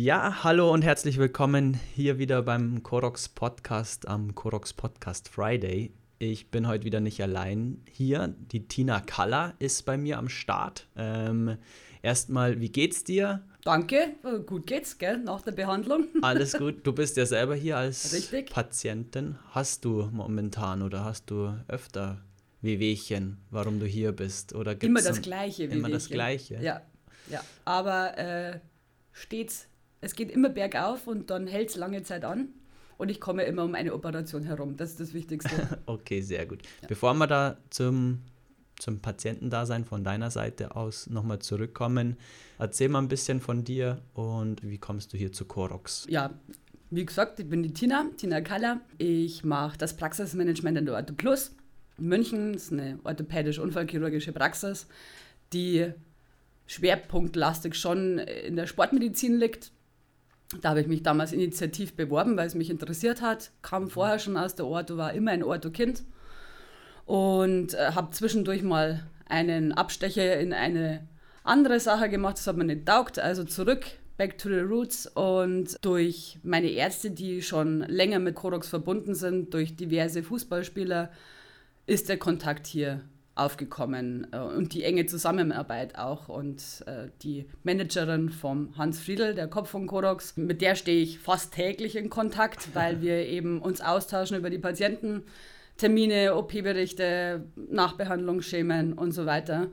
Ja, hallo und herzlich willkommen hier wieder beim Korox Podcast am Korox Podcast Friday. Ich bin heute wieder nicht allein hier. Die Tina Kaller ist bei mir am Start. Ähm, erstmal, wie geht's dir? Danke, äh, gut geht's, gell, nach der Behandlung. Alles gut. Du bist ja selber hier als Richtig. Patientin. Hast du momentan oder hast du öfter Wehwehchen, warum du hier bist? Oder gibt's immer das gleiche Wehwehchen? Immer das gleiche. Ja, ja. aber äh, stets es geht immer bergauf und dann hält es lange Zeit an. Und ich komme immer um eine Operation herum. Das ist das Wichtigste. okay, sehr gut. Ja. Bevor wir da zum, zum Patientendasein von deiner Seite aus nochmal zurückkommen, erzähl mal ein bisschen von dir und wie kommst du hier zu Corox? Ja, wie gesagt, ich bin die Tina, Tina Kaller. Ich mache das Praxismanagement in der Ortho Plus. In München das ist eine orthopädische Unfallchirurgische Praxis, die schwerpunktlastig schon in der Sportmedizin liegt. Da habe ich mich damals initiativ beworben, weil es mich interessiert hat. Kam vorher schon aus der Orto, war immer ein Orto-Kind und äh, habe zwischendurch mal einen Abstecher in eine andere Sache gemacht. Das hat mir nicht taugt, also zurück, back to the roots. Und durch meine Ärzte, die schon länger mit Korox verbunden sind, durch diverse Fußballspieler, ist der Kontakt hier aufgekommen äh, und die enge Zusammenarbeit auch. Und äh, die Managerin vom Hans Friedel, der Kopf von Kodox, mit der stehe ich fast täglich in Kontakt, weil wir eben uns austauschen über die Patiententermine, OP-Berichte, Nachbehandlungsschemen und so weiter.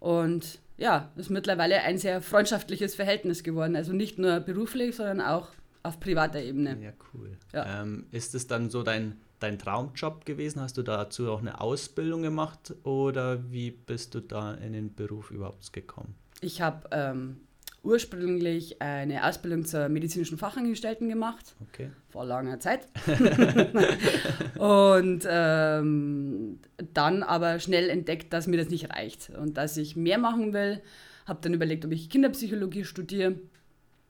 Und ja, ist mittlerweile ein sehr freundschaftliches Verhältnis geworden. Also nicht nur beruflich, sondern auch auf privater Ebene. Ja, cool. Ja. Ähm, ist es dann so dein dein Traumjob gewesen? Hast du dazu auch eine Ausbildung gemacht oder wie bist du da in den Beruf überhaupt gekommen? Ich habe ähm, ursprünglich eine Ausbildung zur medizinischen Fachangestellten gemacht. Okay. Vor langer Zeit. und ähm, dann aber schnell entdeckt, dass mir das nicht reicht und dass ich mehr machen will. Habe dann überlegt, ob ich Kinderpsychologie studiere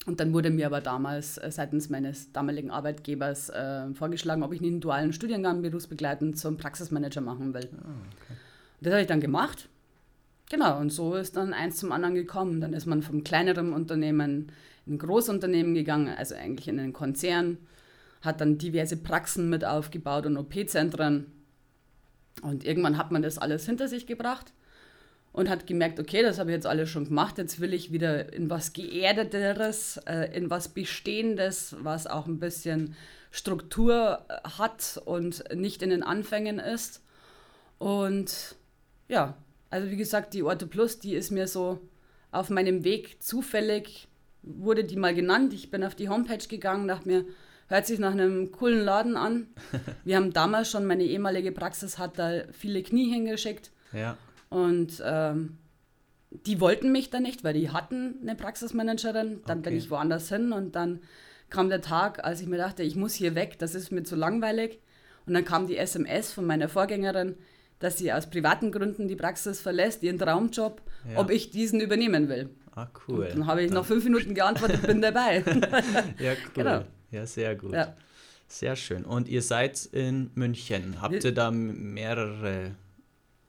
und dann wurde mir aber damals äh, seitens meines damaligen Arbeitgebers äh, vorgeschlagen, ob ich einen dualen Studiengang berufsbegleitend zum Praxismanager machen will. Oh, okay. Das habe ich dann gemacht. Genau, und so ist dann eins zum anderen gekommen. Dann ist man vom kleineren Unternehmen in ein Großunternehmen gegangen, also eigentlich in einen Konzern, hat dann diverse Praxen mit aufgebaut und OP-Zentren. Und irgendwann hat man das alles hinter sich gebracht und hat gemerkt, okay, das habe ich jetzt alles schon gemacht, jetzt will ich wieder in was Geerdeteres, äh, in was Bestehendes, was auch ein bisschen Struktur äh, hat und nicht in den Anfängen ist. Und ja, also wie gesagt, die Orte Plus, die ist mir so auf meinem Weg zufällig, wurde die mal genannt. Ich bin auf die Homepage gegangen, dachte mir, hört sich nach einem coolen Laden an. Wir haben damals schon, meine ehemalige Praxis hat da viele Knie hingeschickt. Ja. Und ähm, die wollten mich dann nicht, weil die hatten eine Praxismanagerin. Dann okay. bin ich woanders hin und dann kam der Tag, als ich mir dachte, ich muss hier weg, das ist mir zu langweilig. Und dann kam die SMS von meiner Vorgängerin, dass sie aus privaten Gründen die Praxis verlässt, ihren Traumjob, ja. ob ich diesen übernehmen will. Ah, cool. Und dann habe ich nach fünf Minuten geantwortet, bin dabei. ja, cool. Genau. Ja, sehr gut. Ja. Sehr schön. Und ihr seid in München. Habt ihr da mehrere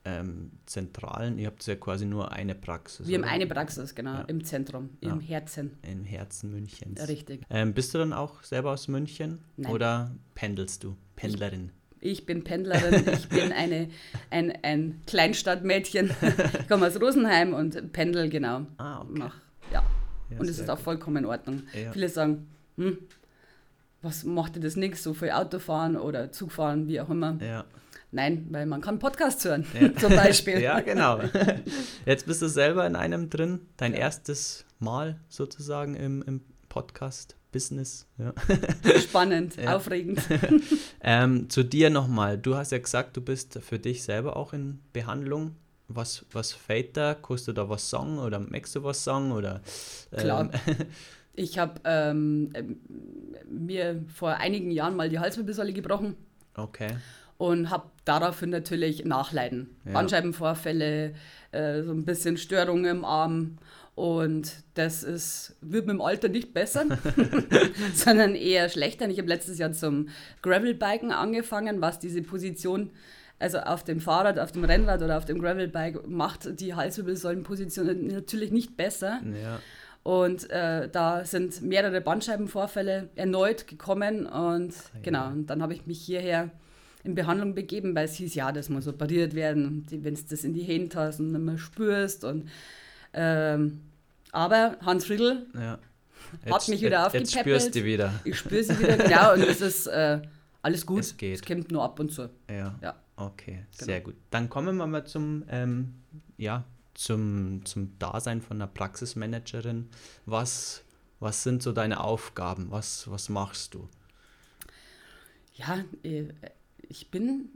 ähm, Zentralen. Ihr habt ja quasi nur eine Praxis. Wir oder? haben eine Praxis, genau, ja. im Zentrum, im ja. Herzen. Im Herzen Münchens. Richtig. Ähm, bist du dann auch selber aus München? Nein. Oder pendelst du? Pendlerin? Ich, ich bin Pendlerin, ich bin eine, ein, ein Kleinstadtmädchen. Ich komme aus Rosenheim und pendel, genau. Ah, okay. Mach, ja. ja und es ist auch vollkommen in Ordnung. Viele sagen, hm, was macht dir das nichts, so viel Autofahren oder Zugfahren, wie auch immer. Ja. Nein, weil man kann Podcasts hören, ja. zum Beispiel. ja, genau. Jetzt bist du selber in einem drin, dein ja. erstes Mal sozusagen im, im Podcast-Business. Ja. Spannend, ja. aufregend. ähm, zu dir nochmal. Du hast ja gesagt, du bist für dich selber auch in Behandlung. Was, was fällt da? Du da was sagen oder magst du was sagen? Oder, ähm, Klar. Ich habe ähm, mir vor einigen Jahren mal die Halswirbelsäule gebrochen. Okay und habe daraufhin natürlich Nachleiden. Ja. Bandscheibenvorfälle, äh, so ein bisschen Störungen im Arm. Und das ist, wird mit dem Alter nicht besser, sondern eher schlechter. Ich habe letztes Jahr zum Gravelbiken angefangen, was diese Position, also auf dem Fahrrad, auf dem Rennrad oder auf dem Gravelbike, macht die Halswirbelsäulenposition natürlich nicht besser. Ja. Und äh, da sind mehrere Bandscheibenvorfälle erneut gekommen. Und ja. genau, und dann habe ich mich hierher in Behandlung begeben, weil es hieß, ja, das muss operiert werden, wenn du das in die Hände hast und nicht mehr spürst. Und, ähm, aber Hans Friedl Ja. hat mich wieder jetzt, jetzt spürst aufgepäppelt. du wieder. Ich spüre sie wieder, genau, und es ist äh, alles gut. Es geht. Es kommt nur ab und zu. Ja. Ja. Okay, Genau. sehr gut. Dann kommen wir mal zum, ähm, ja, zum, zum Dasein von einer Praxismanagerin. Was, was sind so deine Aufgaben? Was, was machst du? Ja, äh, ich bin,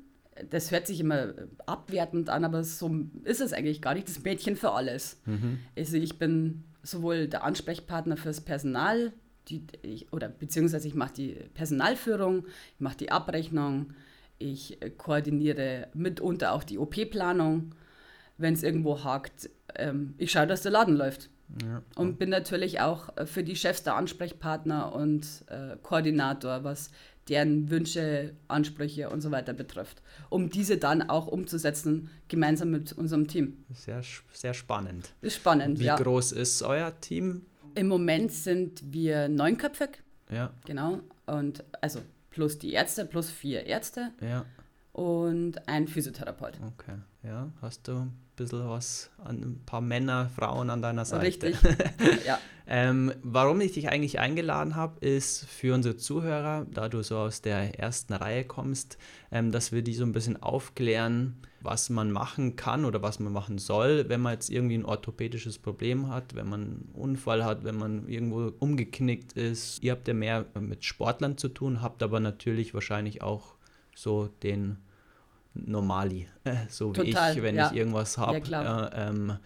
das hört sich immer abwertend an, aber so ist es eigentlich gar nicht, das Mädchen für alles. Mhm. Also ich bin sowohl der Ansprechpartner fürs Personal, die, ich, oder beziehungsweise ich mache die Personalführung, ich mache die Abrechnung, ich koordiniere mitunter auch die OP-Planung, wenn es irgendwo hakt. Ähm, ich schaue, dass der Laden läuft. Ja. Und bin natürlich auch äh, für die Chefs der Ansprechpartner und äh, Koordinator, was deren Wünsche, Ansprüche und so weiter betrifft, um diese dann auch umzusetzen, gemeinsam mit unserem Team. Sehr, sehr spannend. Ist spannend, Wie ja. groß ist euer Team? Im Moment sind wir neunköpfig, Ja, genau, und also plus die Ärzte, plus vier Ärzte ja, und ein Physiotherapeut. okay. Ja, hast du ein bisschen was an ein paar Männer, Frauen an deiner Seite? Richtig, ja. Ähm, warum ich dich eigentlich eingeladen habe, ist für unsere Zuhörer, da du so aus der ersten Reihe kommst, ähm, dass wir die so ein bisschen aufklären, was man machen kann oder was man machen soll, wenn man jetzt irgendwie ein orthopädisches Problem hat, wenn man einen Unfall hat, wenn man irgendwo umgeknickt ist. Ihr habt ja mehr mit Sportlern zu tun, habt aber natürlich wahrscheinlich auch so den Normali, so wie Total, ich, wenn ja. ich irgendwas habe. Ja, äh, ähm,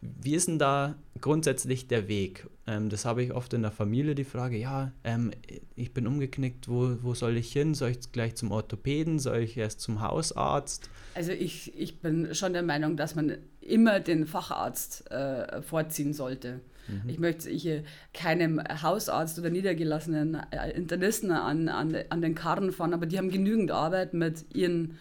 wie ist denn da grundsätzlich der Weg? Ähm, das habe ich oft in der Familie die Frage, ja, ähm, ich bin umgeknickt, wo, wo soll ich hin? Soll ich gleich zum Orthopäden? Soll ich erst zum Hausarzt? Also ich, ich bin schon der Meinung, dass man immer den Facharzt äh, vorziehen sollte. Ich möchte hier keinem Hausarzt oder niedergelassenen äh, Internisten an, an, an den Karren fahren, aber die haben genügend Arbeit mit ihren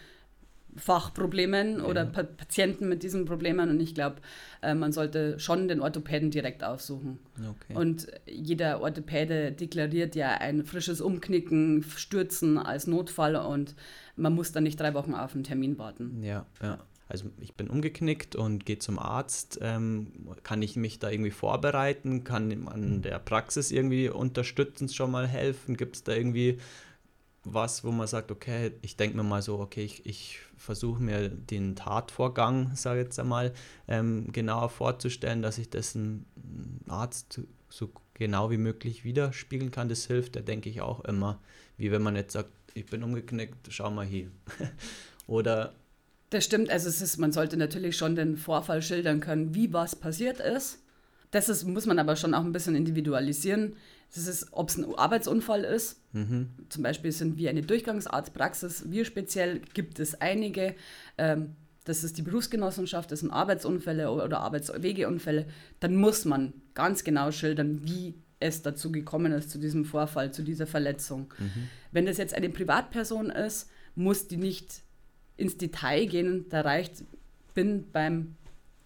Fachproblemen oder Ja. pa Patienten mit diesen Problemen und ich glaube, äh, man sollte schon den Orthopäden direkt aufsuchen. Okay. Und jeder Orthopäde deklariert ja ein frisches Umknicken, Stürzen als Notfall und man muss dann nicht drei Wochen auf einen Termin warten. Ja, ja. Also ich bin umgeknickt und gehe zum Arzt. Ähm, kann ich mich da irgendwie vorbereiten? Kann man der Praxis irgendwie unterstützend schon mal helfen? Gibt es da irgendwie was, wo man sagt, okay, ich denke mir mal so, okay, ich, ich versuche mir den Tatvorgang, sage ich jetzt einmal, ähm, genauer vorzustellen, dass ich das ein Arzt so genau wie möglich widerspiegeln kann. Das hilft, da denke ich auch immer, wie wenn man jetzt sagt, ich bin umgeknickt, schau mal hier. Oder Das stimmt, also es ist, man sollte natürlich schon den Vorfall schildern können, wie was passiert ist. Das ist, muss man aber schon auch ein bisschen individualisieren. Das ist, ob es ein Arbeitsunfall ist. mhm, Zum Beispiel sind wir eine Durchgangsarztpraxis. Wir speziell gibt es einige. Ähm, das ist die Berufsgenossenschaft, das sind Arbeitsunfälle oder Arbeitswegeunfälle. Dann muss man ganz genau schildern, wie es dazu gekommen ist, zu diesem Vorfall, zu dieser Verletzung. Wenn das jetzt eine Privatperson ist, muss die nicht ins Detail gehen. Da reicht, bin beim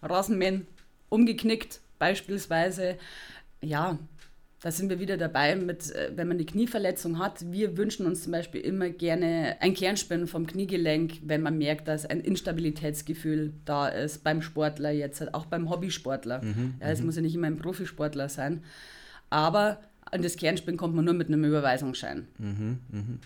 Rasenmähen umgeknickt, beispielsweise. Ja, da sind wir wieder dabei, mit, äh, wenn man eine Knieverletzung hat. Wir wünschen uns zum Beispiel immer gerne ein Kernspinnen vom Kniegelenk, wenn man merkt, dass ein Instabilitätsgefühl da ist, beim Sportler jetzt, auch beim Hobbysportler. ja, es muss ja nicht immer ein Profisportler sein. Aber an das Kernspinnen kommt man nur mit einem Überweisungsschein. mhm, mhm.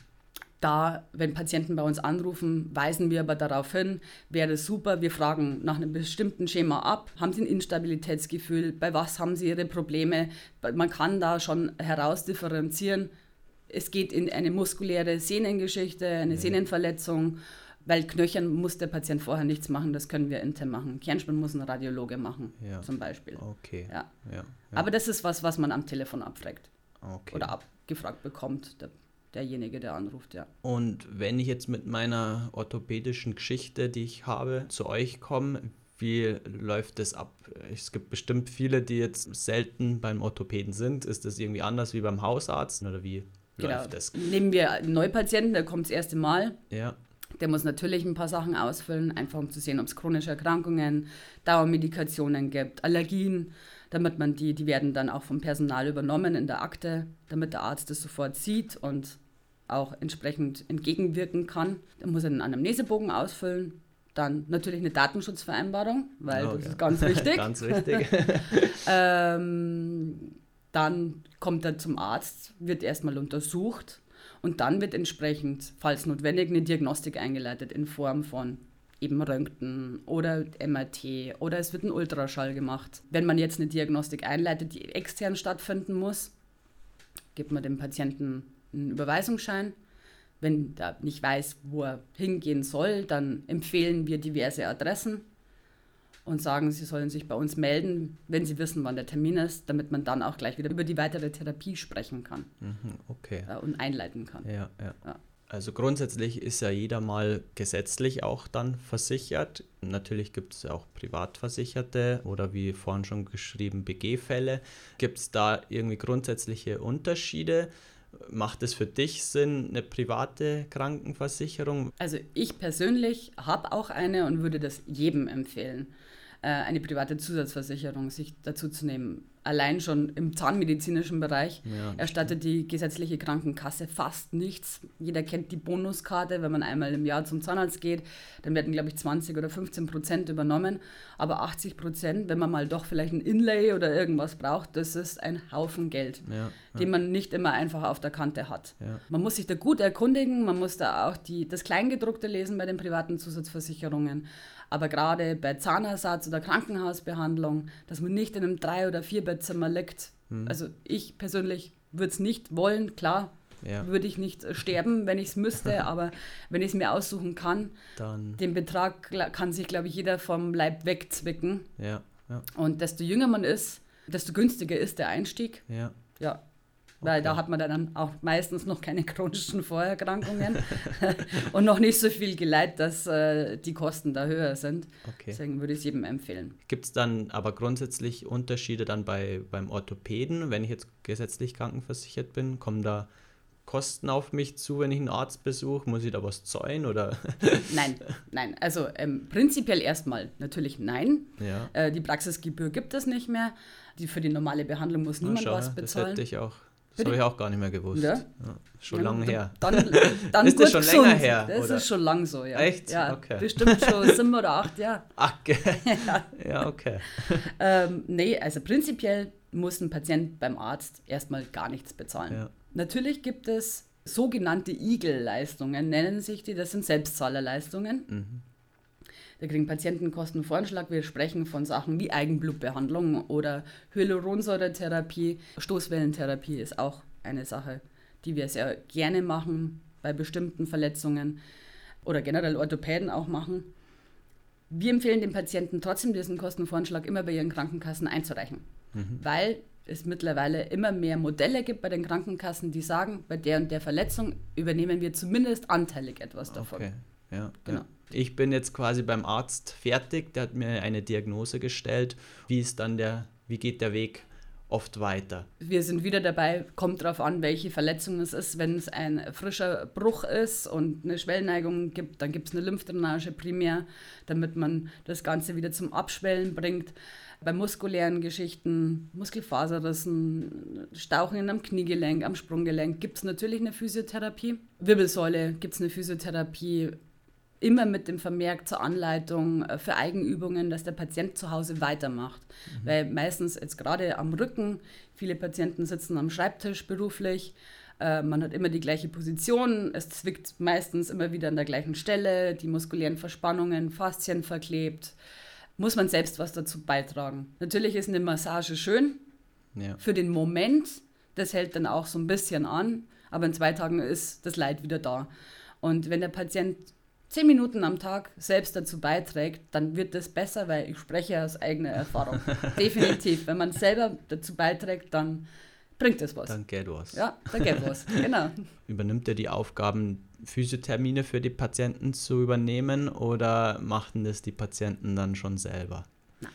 Da, wenn Patienten bei uns anrufen, weisen wir aber darauf hin, wäre super, wir fragen nach einem bestimmten Schema ab, haben sie ein Instabilitätsgefühl, bei was haben sie ihre Probleme, man kann da schon herausdifferenzieren, es geht in eine muskuläre Sehnengeschichte, eine Sehnenverletzung, weil Knöchern muss der Patient vorher nichts machen, das können wir intern machen. Kernspin muss ein Radiologe machen, Ja. zum Beispiel. Okay. Ja. Ja, ja. Aber das ist was, was man am Telefon abfragt okay. oder abgefragt bekommt, der, derjenige, der anruft, ja. Und wenn ich jetzt mit meiner orthopädischen Geschichte, die ich habe, zu euch komme, wie läuft das ab? Es gibt bestimmt viele, die jetzt selten beim Orthopäden sind. Ist das irgendwie anders wie beim Hausarzt oder wie Genau. läuft das? Nehmen wir einen Neupatienten, der kommt das erste Mal, Ja, Der muss natürlich ein paar Sachen ausfüllen, einfach um zu sehen, ob es chronische Erkrankungen, Dauermedikationen gibt, Allergien, damit man die, die werden dann auch vom Personal übernommen in der Akte, damit der Arzt das sofort sieht und auch entsprechend entgegenwirken kann. Dann muss er einen Anamnesebogen ausfüllen, dann natürlich eine Datenschutzvereinbarung, weil okay. das ist ganz wichtig. ganz wichtig. ähm, dann kommt er zum Arzt, wird erstmal untersucht und dann wird entsprechend, falls notwendig, eine Diagnostik eingeleitet in Form von eben Röntgen oder MRT oder es wird ein Ultraschall gemacht. Wenn man jetzt eine Diagnostik einleitet, die extern stattfinden muss, gibt man dem Patienten einen Überweisungsschein. Wenn er nicht weiß, wo er hingehen soll, dann empfehlen wir diverse Adressen und sagen, sie sollen sich bei uns melden, wenn sie wissen, wann der Termin ist, damit man dann auch gleich wieder über die weitere Therapie sprechen kann. Mhm, okay. Und einleiten kann. Ja, ja, ja. Also grundsätzlich ist ja jeder mal gesetzlich auch dann versichert. Natürlich gibt es auch Privatversicherte oder wie vorhin schon geschrieben BG-Fälle. Gibt es da irgendwie grundsätzliche Unterschiede? Macht es für dich Sinn, eine private Krankenversicherung? Also ich persönlich habe auch eine und würde das jedem empfehlen. Äh, eine private Zusatzversicherung sich dazu zu nehmen. Allein schon im zahnmedizinischen Bereich ja, erstattet die gesetzliche Krankenkasse fast nichts. Jeder kennt die Bonuskarte, wenn man einmal im Jahr zum Zahnarzt geht, dann werden, glaube ich, 20 oder 15 Prozent übernommen. Aber 80 Prozent, wenn man mal doch vielleicht ein Inlay oder irgendwas braucht, das ist ein Haufen Geld, ja, ja. den man nicht immer einfach auf der Kante hat. Man muss sich da gut erkundigen, man muss da auch die, das Kleingedruckte lesen bei den privaten Zusatzversicherungen. Aber gerade bei Zahnersatz oder Krankenhausbehandlung, dass man nicht in einem Drei- oder Vierbettzimmer liegt. Mhm. Also ich persönlich würde es nicht wollen, klar. Ja. Würde ich nicht sterben, wenn ich es müsste, aber wenn ich es mir aussuchen kann, Dann. den Betrag kann sich, glaube ich, jeder vom Leib wegzwicken. Ja. Ja. Und desto jünger man ist, desto günstiger ist der Einstieg. Ja. Ja, weil okay. da hat man dann auch meistens noch keine chronischen Vorerkrankungen und noch nicht so viel Geleit, dass äh, die Kosten da höher sind. Okay. Deswegen würde ich es jedem empfehlen. Gibt es dann aber grundsätzlich Unterschiede dann bei, beim Orthopäden, wenn ich jetzt gesetzlich krankenversichert bin? Kommen da Kosten auf mich zu, wenn ich einen Arzt besuche? Muss ich da was zahlen oder? nein, nein. Also ähm, prinzipiell erstmal natürlich nein. Ja. Äh, die Praxisgebühr gibt es nicht mehr. Die für die normale Behandlung muss niemand schau, was bezahlen. Das hätte ich auch das habe ich auch gar nicht mehr gewusst. Ja? Ja, schon ja, lange her. Dann, dann ist das schon gesund. länger her? Das oder? ist schon lang so, ja. Echt? Ja, okay. Bestimmt schon sieben oder acht Jahre. Ach, okay. ja. ja, okay. ähm, nee, also prinzipiell muss ein Patient beim Arzt erstmal gar nichts bezahlen. Natürlich gibt es sogenannte Igel-Leistungen, nennen sich die, das sind Selbstzahlerleistungen. Mhm. Da kriegen Patienten Kostenvoranschlag. Wir sprechen von Sachen wie Eigenblutbehandlung oder Hyaluronsäuretherapie. Stoßwellentherapie ist auch eine Sache, die wir sehr gerne machen bei bestimmten Verletzungen oder generell Orthopäden auch machen. Wir empfehlen den Patienten trotzdem diesen Kostenvoranschlag immer bei ihren Krankenkassen einzureichen, mhm. weil es mittlerweile immer mehr Modelle gibt bei den Krankenkassen, die sagen, bei der und der Verletzung übernehmen wir zumindest anteilig etwas davon. Okay. Ja, genau. Ja. Ich bin jetzt quasi beim Arzt fertig, der hat mir eine Diagnose gestellt. Wie ist dann der, wie geht der Weg oft weiter? Wir sind wieder dabei, kommt darauf an, welche Verletzung es ist. Wenn es ein frischer Bruch ist und eine Schwellneigung gibt, dann gibt es eine Lymphdrainage primär, damit man das Ganze wieder zum Abschwellen bringt. Bei muskulären Geschichten, Muskelfaserrissen, Stauchen am Kniegelenk, am Sprunggelenk gibt es natürlich eine Physiotherapie. Wirbelsäule gibt es eine Physiotherapie immer mit dem Vermerk zur Anleitung äh, für Eigenübungen, dass der Patient zu Hause weitermacht. Mhm. Weil meistens jetzt gerade am Rücken, viele Patienten sitzen am Schreibtisch beruflich, äh, man hat immer die gleiche Position, es zwickt meistens immer wieder an der gleichen Stelle, die muskulären Verspannungen, Faszien verklebt. Muss man selbst was dazu beitragen. Natürlich ist eine Massage schön ja. für den Moment, das hält dann auch so ein bisschen an, aber in zwei Tagen ist das Leid wieder da. Und wenn der Patient zehn Minuten am Tag selbst dazu beiträgt, dann wird das besser, weil ich spreche aus eigener Erfahrung. Definitiv. Wenn man selber dazu beiträgt, dann bringt es was. Dann geht was. Ja, dann geht was. Genau. Übernimmt er die Aufgaben, Physiothermine für die Patienten zu übernehmen oder machen das die Patienten dann schon selber?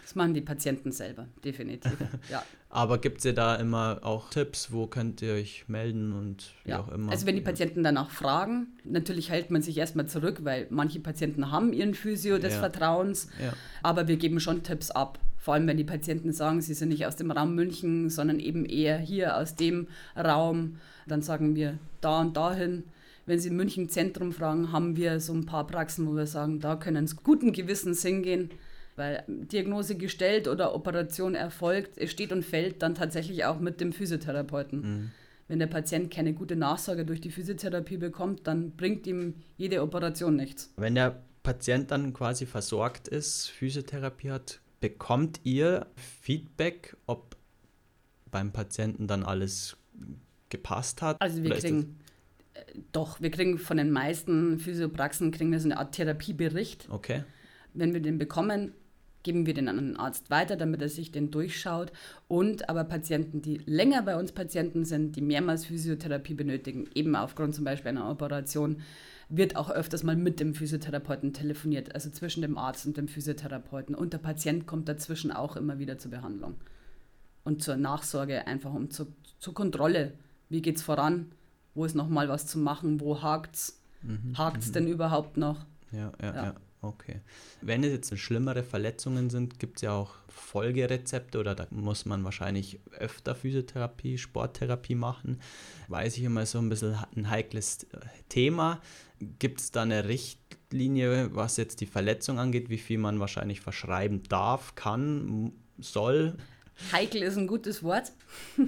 Das machen die Patienten selber, definitiv. ja. Aber gibt es da immer auch Tipps, wo könnt ihr euch melden und wie ja. auch immer? Also wenn die Patienten danach fragen, natürlich hält man sich erstmal zurück, weil manche Patienten haben ihren Physio des Ja. Vertrauens, Ja. aber wir geben schon Tipps ab. Vor allem, wenn die Patienten sagen, sie sind nicht aus dem Raum München, sondern eben eher hier aus dem Raum, dann sagen wir da und dahin. Wenn Sie im München Zentrum fragen, haben wir so ein paar Praxen, wo wir sagen, da können Sie guten Gewissens hingehen, weil Diagnose gestellt oder Operation erfolgt, es steht und fällt dann tatsächlich auch mit dem Physiotherapeuten. Mhm. Wenn der Patient keine gute Nachsorge durch die Physiotherapie bekommt, dann bringt ihm jede Operation nichts. Wenn der Patient dann quasi versorgt ist, Physiotherapie hat, bekommt ihr Feedback, ob beim Patienten dann alles gepasst hat? Also wir kriegen, äh, doch, wir kriegen von den meisten Physiopraxen kriegen wir so eine Art Therapiebericht. okay. Wenn wir den bekommen, geben wir den an einen Arzt weiter, damit er sich den durchschaut. Und aber Patienten, die länger bei uns Patienten sind, die mehrmals Physiotherapie benötigen, eben aufgrund zum Beispiel einer Operation, wird auch öfters mal mit dem Physiotherapeuten telefoniert, also zwischen dem Arzt und dem Physiotherapeuten. Und der Patient kommt dazwischen auch immer wieder zur Behandlung. Und zur Nachsorge, einfach um zu, zur Kontrolle. Wie geht's voran? Wo ist noch mal was zu machen? Wo hakt's? Mhm. Hakt's denn überhaupt noch? Ja, ja, ja, Ja. Okay. Wenn es jetzt schlimmere Verletzungen sind, gibt es ja auch Folgerezepte oder da muss man wahrscheinlich öfter Physiotherapie, Sporttherapie machen. Weiß ich immer so ein bisschen ein heikles äh, Thema. Gibt es da eine Richtlinie, was jetzt die Verletzung angeht, wie viel man wahrscheinlich verschreiben darf, kann, soll? Heikel ist ein gutes Wort.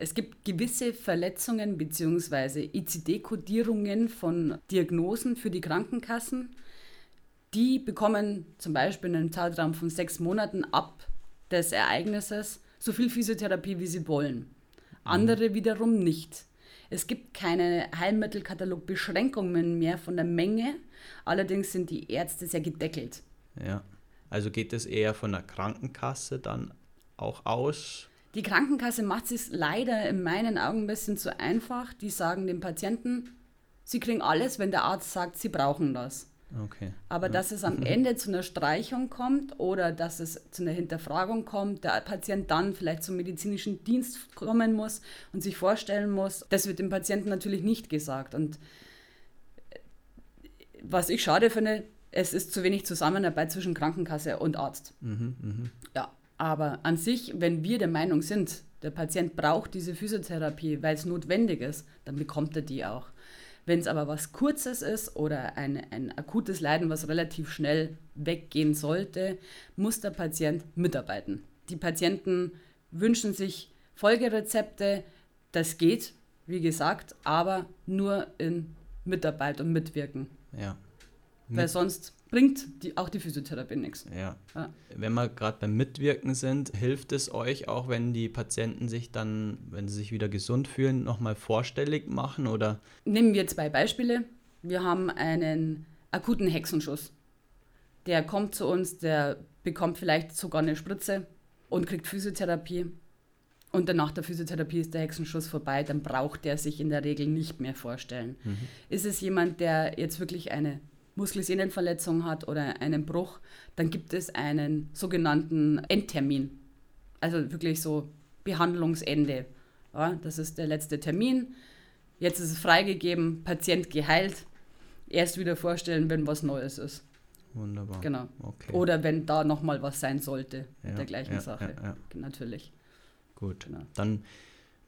Es gibt gewisse Verletzungen bzw. ICD-Kodierungen von Diagnosen für die Krankenkassen. Die bekommen zum Beispiel in einem Zeitraum von sechs Monaten ab des Ereignisses so viel Physiotherapie, wie sie wollen. Andere wiederum nicht. Es gibt keine Heilmittelkatalogbeschränkungen mehr von der Menge. Allerdings sind die Ärzte sehr gedeckelt. Ja. Also geht es eher von der Krankenkasse dann auch aus? Die Krankenkasse macht es leider in meinen Augen ein bisschen zu einfach. Die sagen dem Patienten, sie kriegen alles, wenn der Arzt sagt, sie brauchen das. Okay. Aber dass es am Ende zu einer Streichung kommt oder dass es zu einer Hinterfragung kommt, der Patient dann vielleicht zum medizinischen Dienst kommen muss und sich vorstellen muss, das wird dem Patienten natürlich nicht gesagt. Und äh, was ich schade finde, es ist zu wenig Zusammenarbeit zwischen Krankenkasse und Arzt. Mhm, mhm. Ja, aber an sich, wenn wir der Meinung sind, der Patient braucht diese Physiotherapie, weil es notwendig ist, dann bekommt er die auch. Wenn es aber was Kurzes ist oder ein, ein akutes Leiden, was relativ schnell weggehen sollte, muss der Patient mitarbeiten. Die Patienten wünschen sich Folgerezepte, das geht, wie gesagt, aber nur in Mitarbeit und Mitwirken. Ja. Weil sonst bringt die, auch die Physiotherapie nichts. Ja. Ja. Wenn wir gerade beim Mitwirken sind, hilft es euch auch, wenn die Patienten sich dann, wenn sie sich wieder gesund fühlen, nochmal vorstellig machen oder? Nehmen wir zwei Beispiele. Wir haben einen akuten Hexenschuss. Der kommt zu uns, der bekommt vielleicht sogar eine Spritze und kriegt Physiotherapie. Und dann nach der Physiotherapie ist der Hexenschuss vorbei, dann braucht der sich in der Regel nicht mehr vorstellen. Ist es jemand, der jetzt wirklich eine Muskelsehnenverletzung hat oder einen Bruch, dann gibt es einen sogenannten Endtermin. Also wirklich so Behandlungsende. Ja, das ist der letzte Termin. Jetzt ist es freigegeben, Patient geheilt. Erst wieder vorstellen, wenn was Neues ist. Wunderbar. Genau. Okay. Oder wenn da nochmal was sein sollte Ja, mit der gleichen ja, Sache. Natürlich. Gut. Genau. Dann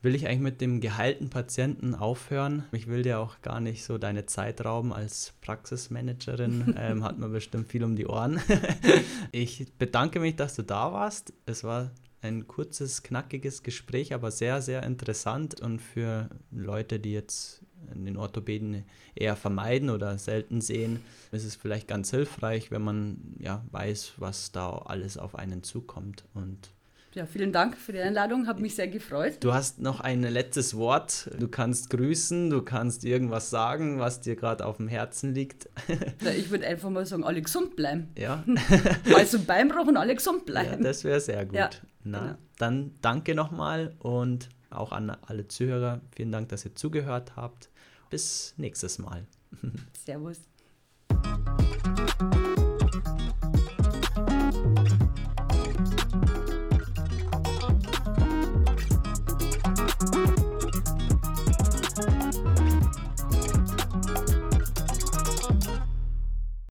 will ich eigentlich mit dem geheilten Patienten aufhören. Ich will dir auch gar nicht so deine Zeit rauben als Praxismanagerin. ähm, hat man bestimmt viel um die Ohren. ich bedanke mich, dass du da warst. Es war ein kurzes, knackiges Gespräch, aber sehr, sehr interessant und für Leute, die jetzt den Orthopäden eher vermeiden oder selten sehen, ist es vielleicht ganz hilfreich, wenn man ja weiß, was da alles auf einen zukommt und Ja, vielen Dank für die Einladung, habe mich sehr gefreut. Du hast noch ein letztes Wort. Du kannst grüßen, du kannst irgendwas sagen, was dir gerade auf dem Herzen liegt. Na, Ich würde einfach mal sagen, alle gesund bleiben. Ja, Also Beinbruch und alle gesund ja bleiben. das wäre sehr gut. Ja, Na, genau. dann danke nochmal und auch an alle Zuhörer. Vielen Dank, dass ihr zugehört habt. Bis nächstes Mal. Servus.